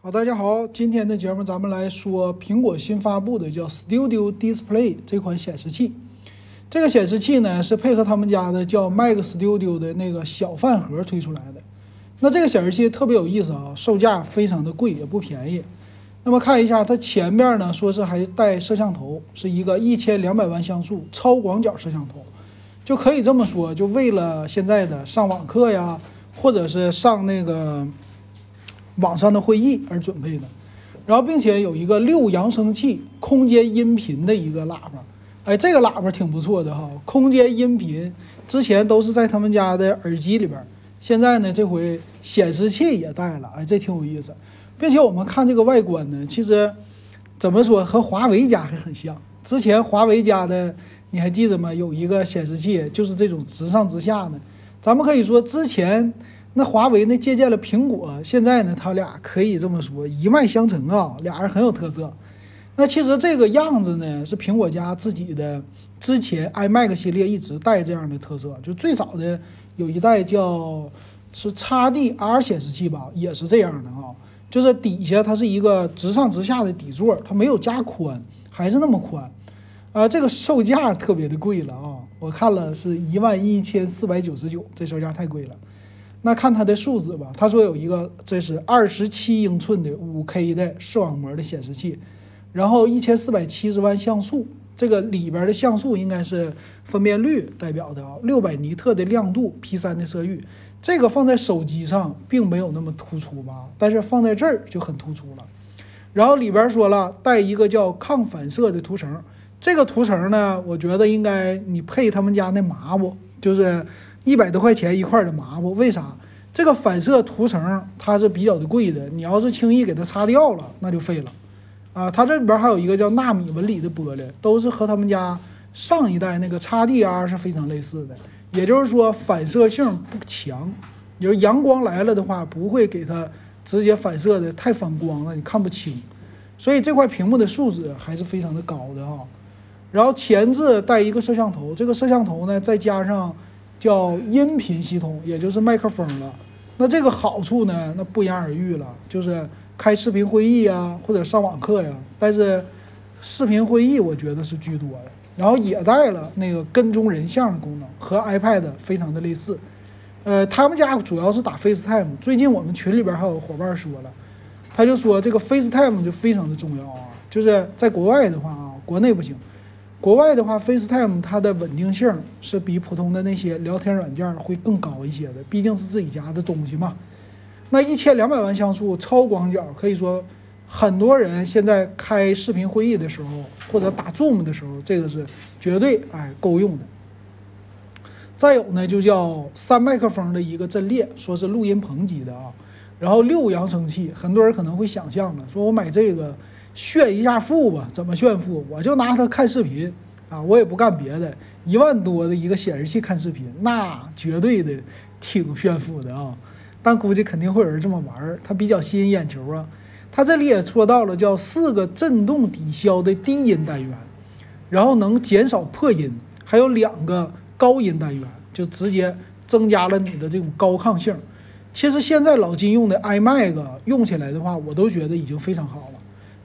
好，大家好，今天的节目咱们来说苹果新发布的叫 Studio Display 这款显示器。这个显示器呢是配合他们家的叫 Mac Studio 的那个小饭盒推出来的。那这个显示器特别有意思啊，售价非常的贵，也不便宜。那么看一下它前面呢，说是还带摄像头，是一个一千两百万像素超广角摄像头，就可以这么说，就为了现在的上网课呀，或者是上那个网上的会议而准备的。然后并且有一个六扬声器空间音频的一个喇叭，哎，这个喇叭挺不错的哈，空间音频之前都是在他们家的耳机里边，现在呢这回显示器也带了，哎，这挺有意思。并且我们看这个外观呢，其实怎么说和华为家还很像。之前华为家的你还记得吗？有一个显示器就是这种直上直下的。咱们可以说之前那华为呢借鉴了苹果，现在呢他俩可以这么说一脉相承啊，俩人很有特色。那其实这个样子呢是苹果家自己的，之前 iMac 系列一直带这样的特色，就最早的有一代叫是 XDR 显示器吧，也是这样的啊。就是底下它是一个直上直下的底座，它没有加宽，还是那么宽，啊，这个售价特别的贵了啊！我看了是一万一千四百九十九，这售价太贵了。那看它的数字吧，他说有一个这是二十七英寸的五 K 的视网膜的显示器，然后一千四百七十万像素，这个里边的像素应该是分辨率代表的啊，六百尼特的亮度，P 三的色域。这个放在手机上并没有那么突出吧，但是放在这儿就很突出了。然后里边说了带一个叫抗反射的涂层，这个涂层呢，我觉得应该你配他们家那抹布，就是一百多块钱一块的抹布。为啥？这个反射涂层它是比较的贵的，你要是轻易给它擦掉了，那就废了。啊，它这里边还有一个叫纳米纹理的玻璃，都是和他们家上一代那个 XDR 是非常类似的。也就是说，反射性不强，就是阳光来了的话，不会给它直接反射的太反光了，你看不清。所以这块屏幕的素质还是非常的高的啊。然后前置带一个摄像头，这个摄像头呢，再加上叫音频系统，也就是麦克风了。那这个好处呢，那不言而喻了，就是开视频会议啊，或者上网课呀。但是视频会议我觉得是居多的。然后也带了那个跟踪人像的功能，和 iPad 非常的类似。呃，他们家主要是打 FaceTime。最近我们群里边还有伙伴说了，他就说这个 FaceTime 就非常的重要啊。就是在国外的话啊，国内不行。国外的话，FaceTime 它的稳定性是比普通的那些聊天软件会更高一些的，毕竟是自己家的东西嘛。那一千两百万像素超广角，可以说。很多人现在开视频会议的时候，或者打 Zoom 的时候，这个是绝对哎够用的。再有呢，就叫三麦克风的一个阵列，说是录音棚级的啊。然后六扬声器，很多人可能会想象了，说我买这个炫一下富吧？怎么炫富？我就拿它看视频啊，我也不干别的。一万多的一个显示器看视频，那绝对的挺炫富的啊。但估计肯定会有人这么玩儿，它比较吸引眼球啊。它这里也说到了，叫四个震动抵消的低音单元，然后能减少破音，还有两个高音单元，就直接增加了你的这种高亢性。其实现在老金用的 iMac 用起来的话，我都觉得已经非常好了。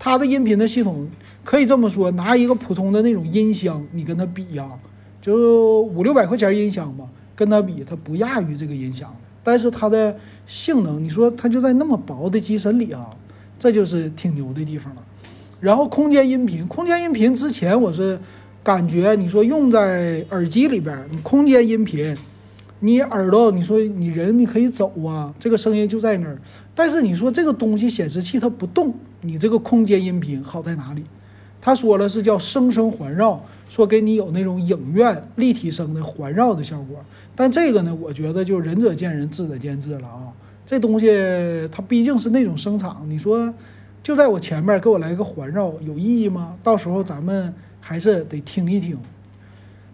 它的音频的系统可以这么说，拿一个普通的那种音箱，你跟它比呀，就五六百块钱音箱吧，跟它比，它不亚于这个音箱。但是它的性能，你说它就在那么薄的机身里啊。这就是挺牛的地方了，然后空间音频，空间音频之前我是感觉你说用在耳机里边，你空间音频，你耳朵你说你人你可以走啊，这个声音就在那儿，但是你说这个东西显示器它不动，你这个空间音频好在哪里？他说了是叫声声环绕，说给你有那种影院立体声的环绕的效果，但这个呢，我觉得就仁者见仁，智者见智了啊。这东西它毕竟是那种声场，你说就在我前面给我来个环绕有意义吗？到时候咱们还是得听一听。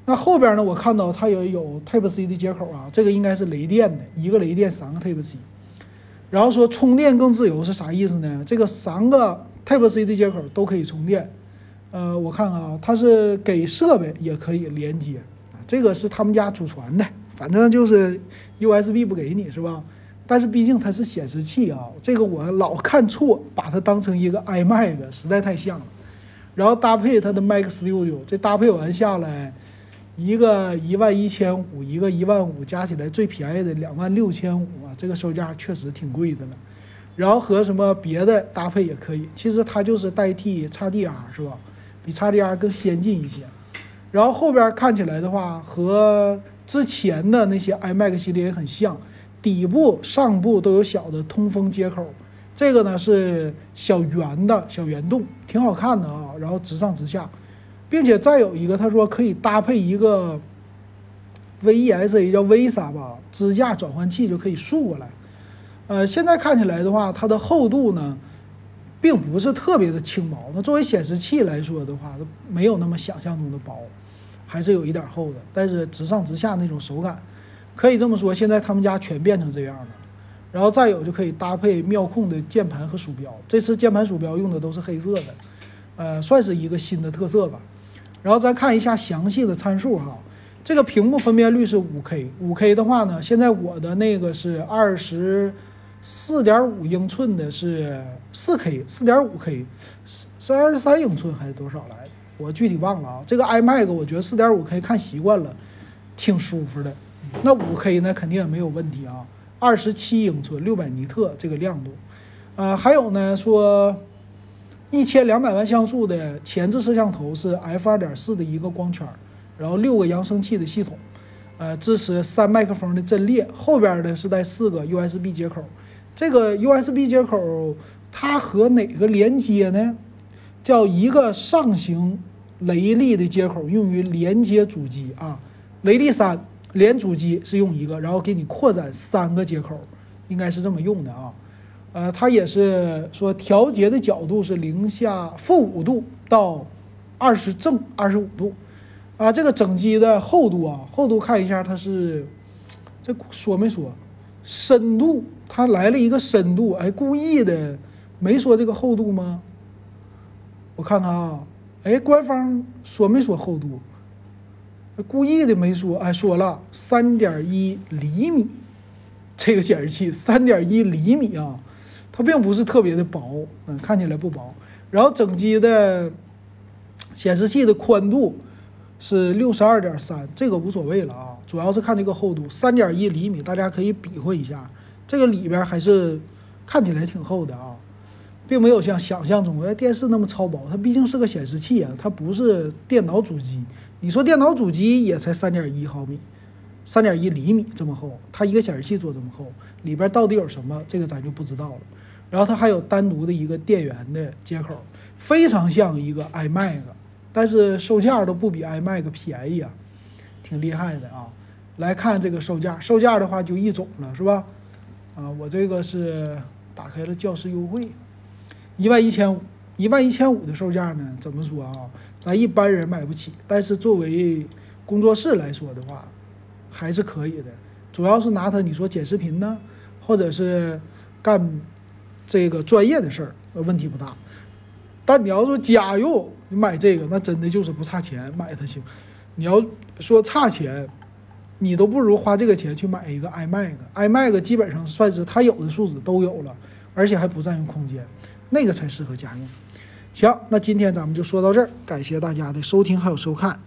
那后边呢？我看到它也有 Type C 的接口啊，这个应该是雷电的，一个雷电三个 Type C。然后说充电更自由是啥意思呢？这个三个 Type C 的接口都可以充电。呃，我看看啊，它是给设备也可以连接，这个是他们家祖传的，反正就是 USB 不给你是吧？但是毕竟它是显示器啊，这个我老看错，把它当成一个 iMac，实在太像了。然后搭配它的 Mac Studio，这搭配完下来，一个一万一千五，一个一万五，加起来最便宜的两万六千五啊，这个售价确实挺贵的了。然后和什么别的搭配也可以，其实它就是代替 XDR 是吧？比 XDR 更先进一些。然后后边看起来的话，和之前的那些 iMac 系列也很像，底部、上部都有小的通风接口。这个呢是小圆的小圆洞，挺好看的啊。然后直上直下，并且再有一个，他说可以搭配一个 VESA 叫 VESA 吧支架转换器，就可以竖过来。呃，现在看起来的话，它的厚度呢，并不是特别的轻薄。那作为显示器来说的话，它没有那么想象中的薄。还是有一点厚的，但是直上直下那种手感，可以这么说。现在他们家全变成这样了，然后再有就可以搭配妙控的键盘和鼠标。这次键盘鼠标用的都是黑色的，呃，算是一个新的特色吧。然后咱看一下详细的参数哈，这个屏幕分辨率是五 K，五 K 的话呢，现在我的那个是二十四点五英寸的，是四 K，四点五 K 是是二十三英寸还是多少来着？我具体忘了啊，这个 iMac 我觉得四点五 K 看习惯了，挺舒服的。那五 K 呢，肯定也没有问题啊。二十七英寸，六百尼特这个亮度，啊，还有呢说，一千两百万像素的前置摄像头是 f 二点四的一个光圈，然后六个扬声器的系统，呃，支持三麦克风的阵列，后边的是带四个 USB 接口。这个 USB 接口它和哪个连接呢？叫一个上行。雷利的接口用于连接主机啊，雷利三连主机是用一个，然后给你扩展三个接口，应该是这么用的啊。呃，它也是说调节的角度是零下负五度到二十正二十五度啊。这个整机的厚度啊，厚度看一下，它是这说没说深度？它来了一个深度，哎，故意的没说这个厚度吗？我看看啊。哎，官方说没说厚度？故意的没说。哎，说了三点一厘米，这个显示器三点一厘米啊，它并不是特别的薄，嗯，看起来不薄。然后整机的显示器的宽度是六十二点三，这个无所谓了啊，主要是看这个厚度，三点一厘米，大家可以比划一下，这个里边还是看起来挺厚的啊。并没有像想象中的电视那么超薄，它毕竟是个显示器啊，它不是电脑主机。你说电脑主机也才三点一毫米，三点一厘米这么厚，它一个显示器做这么厚，里边到底有什么？这个咱就不知道了。然后它还有单独的一个电源的接口，非常像一个 iMac，但是售价都不比 iMac 便宜啊，挺厉害的啊。来看这个售价，售价的话就一种了，是吧？啊，我这个是打开了教师优惠。一万一千五，一万一千五的售价呢？怎么说啊？咱一般人买不起，但是作为工作室来说的话，还是可以的。主要是拿它，你说剪视频呢，或者是干这个专业的事儿，问题不大。但你要说家用，你买这个，那真的就是不差钱，买它行。你要说差钱，你都不如花这个钱去买一个 iMac，iMac 基本上算是它有的素质都有了，而且还不占用空间。那个才适合家用。行，那今天咱们就说到这儿，感谢大家的收听还有收看。